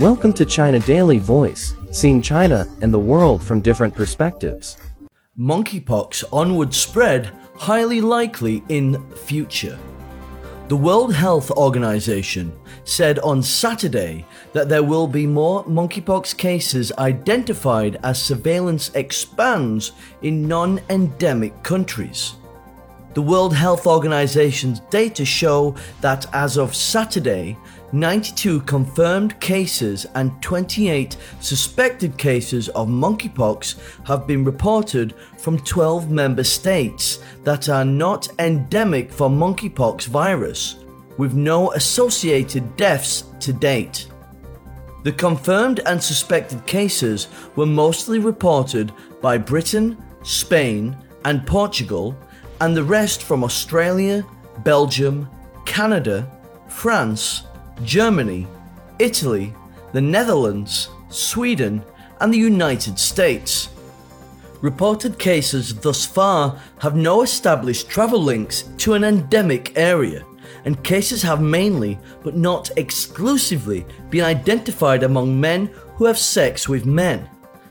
Welcome to China Daily Voice, seeing China and the world from different perspectives. Monkeypox onward spread highly likely in future. The World Health Organization said on Saturday that there will be more monkeypox cases identified as surveillance expands in non endemic countries. The World Health Organization's data show that as of Saturday, 92 confirmed cases and 28 suspected cases of monkeypox have been reported from 12 member states that are not endemic for monkeypox virus, with no associated deaths to date. The confirmed and suspected cases were mostly reported by Britain, Spain, and Portugal, and the rest from Australia, Belgium, Canada, France, Germany, Italy, the Netherlands, Sweden, and the United States. Reported cases thus far have no established travel links to an endemic area, and cases have mainly, but not exclusively, been identified among men who have sex with men.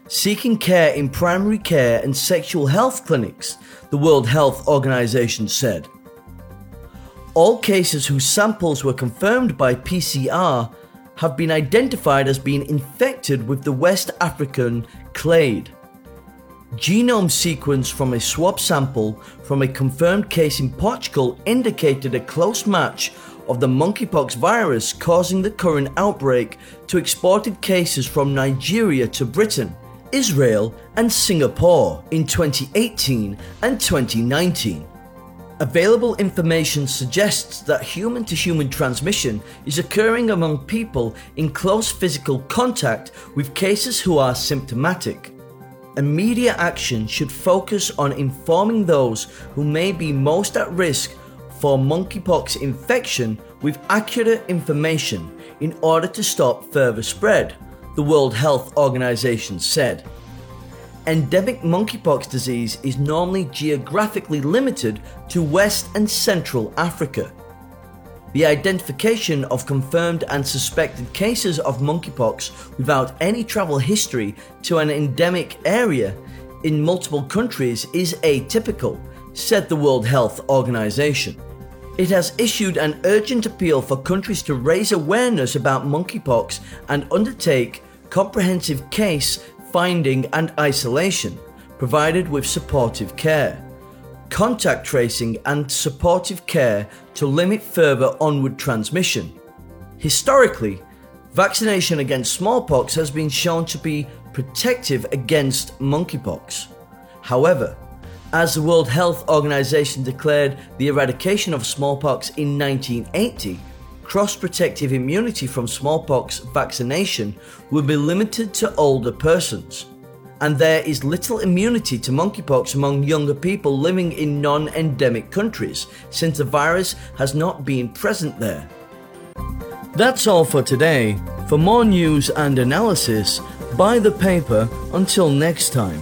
Seeking care in primary care and sexual health clinics, the World Health Organization said. All cases whose samples were confirmed by PCR have been identified as being infected with the West African clade. Genome sequence from a swab sample from a confirmed case in Portugal indicated a close match of the monkeypox virus causing the current outbreak to exported cases from Nigeria to Britain, Israel, and Singapore in 2018 and 2019. Available information suggests that human to human transmission is occurring among people in close physical contact with cases who are symptomatic. Immediate action should focus on informing those who may be most at risk for monkeypox infection with accurate information in order to stop further spread, the World Health Organization said endemic monkeypox disease is normally geographically limited to West and Central Africa. The identification of confirmed and suspected cases of monkeypox without any travel history to an endemic area in multiple countries is atypical, said the World Health Organization. It has issued an urgent appeal for countries to raise awareness about monkeypox and undertake comprehensive case finding and isolation, provided with supportive care, contact tracing and supportive care to limit further onward transmission. Historically, vaccination against smallpox has been shown to be protective against monkeypox. However, as the World Health Organization declared the eradication of smallpox in 1980, cross protective immunity from smallpox vaccination will be limited to older persons. And there is little immunity to monkeypox among younger people living in non endemic countries, since the virus has not been present there. That's all for today. For more news and analysis, buy the paper until next time.